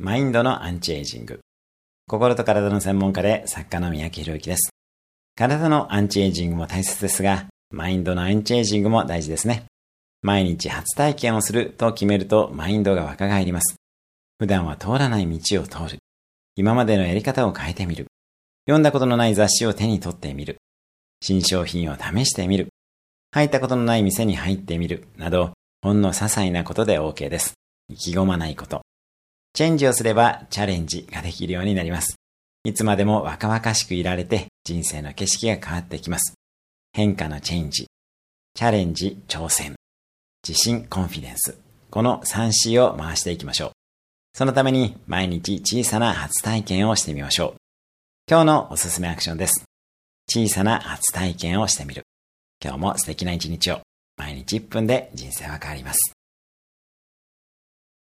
マインドのアンチエイジング。心と体の専門家で作家の三宅博之です。体のアンチエイジングも大切ですが、マインドのアンチエイジングも大事ですね。毎日初体験をすると決めるとマインドが若返ります。普段は通らない道を通る。今までのやり方を変えてみる。読んだことのない雑誌を手に取ってみる。新商品を試してみる。入ったことのない店に入ってみる。など、ほんの些細なことで OK です。意気込まないこと。チェンジをすればチャレンジができるようになります。いつまでも若々しくいられて人生の景色が変わってきます。変化のチェンジ。チャレンジ、挑戦。自信、コンフィデンス。この 3C を回していきましょう。そのために毎日小さな初体験をしてみましょう。今日のおすすめアクションです。小さな初体験をしてみる。今日も素敵な一日を。毎日1分で人生は変わります。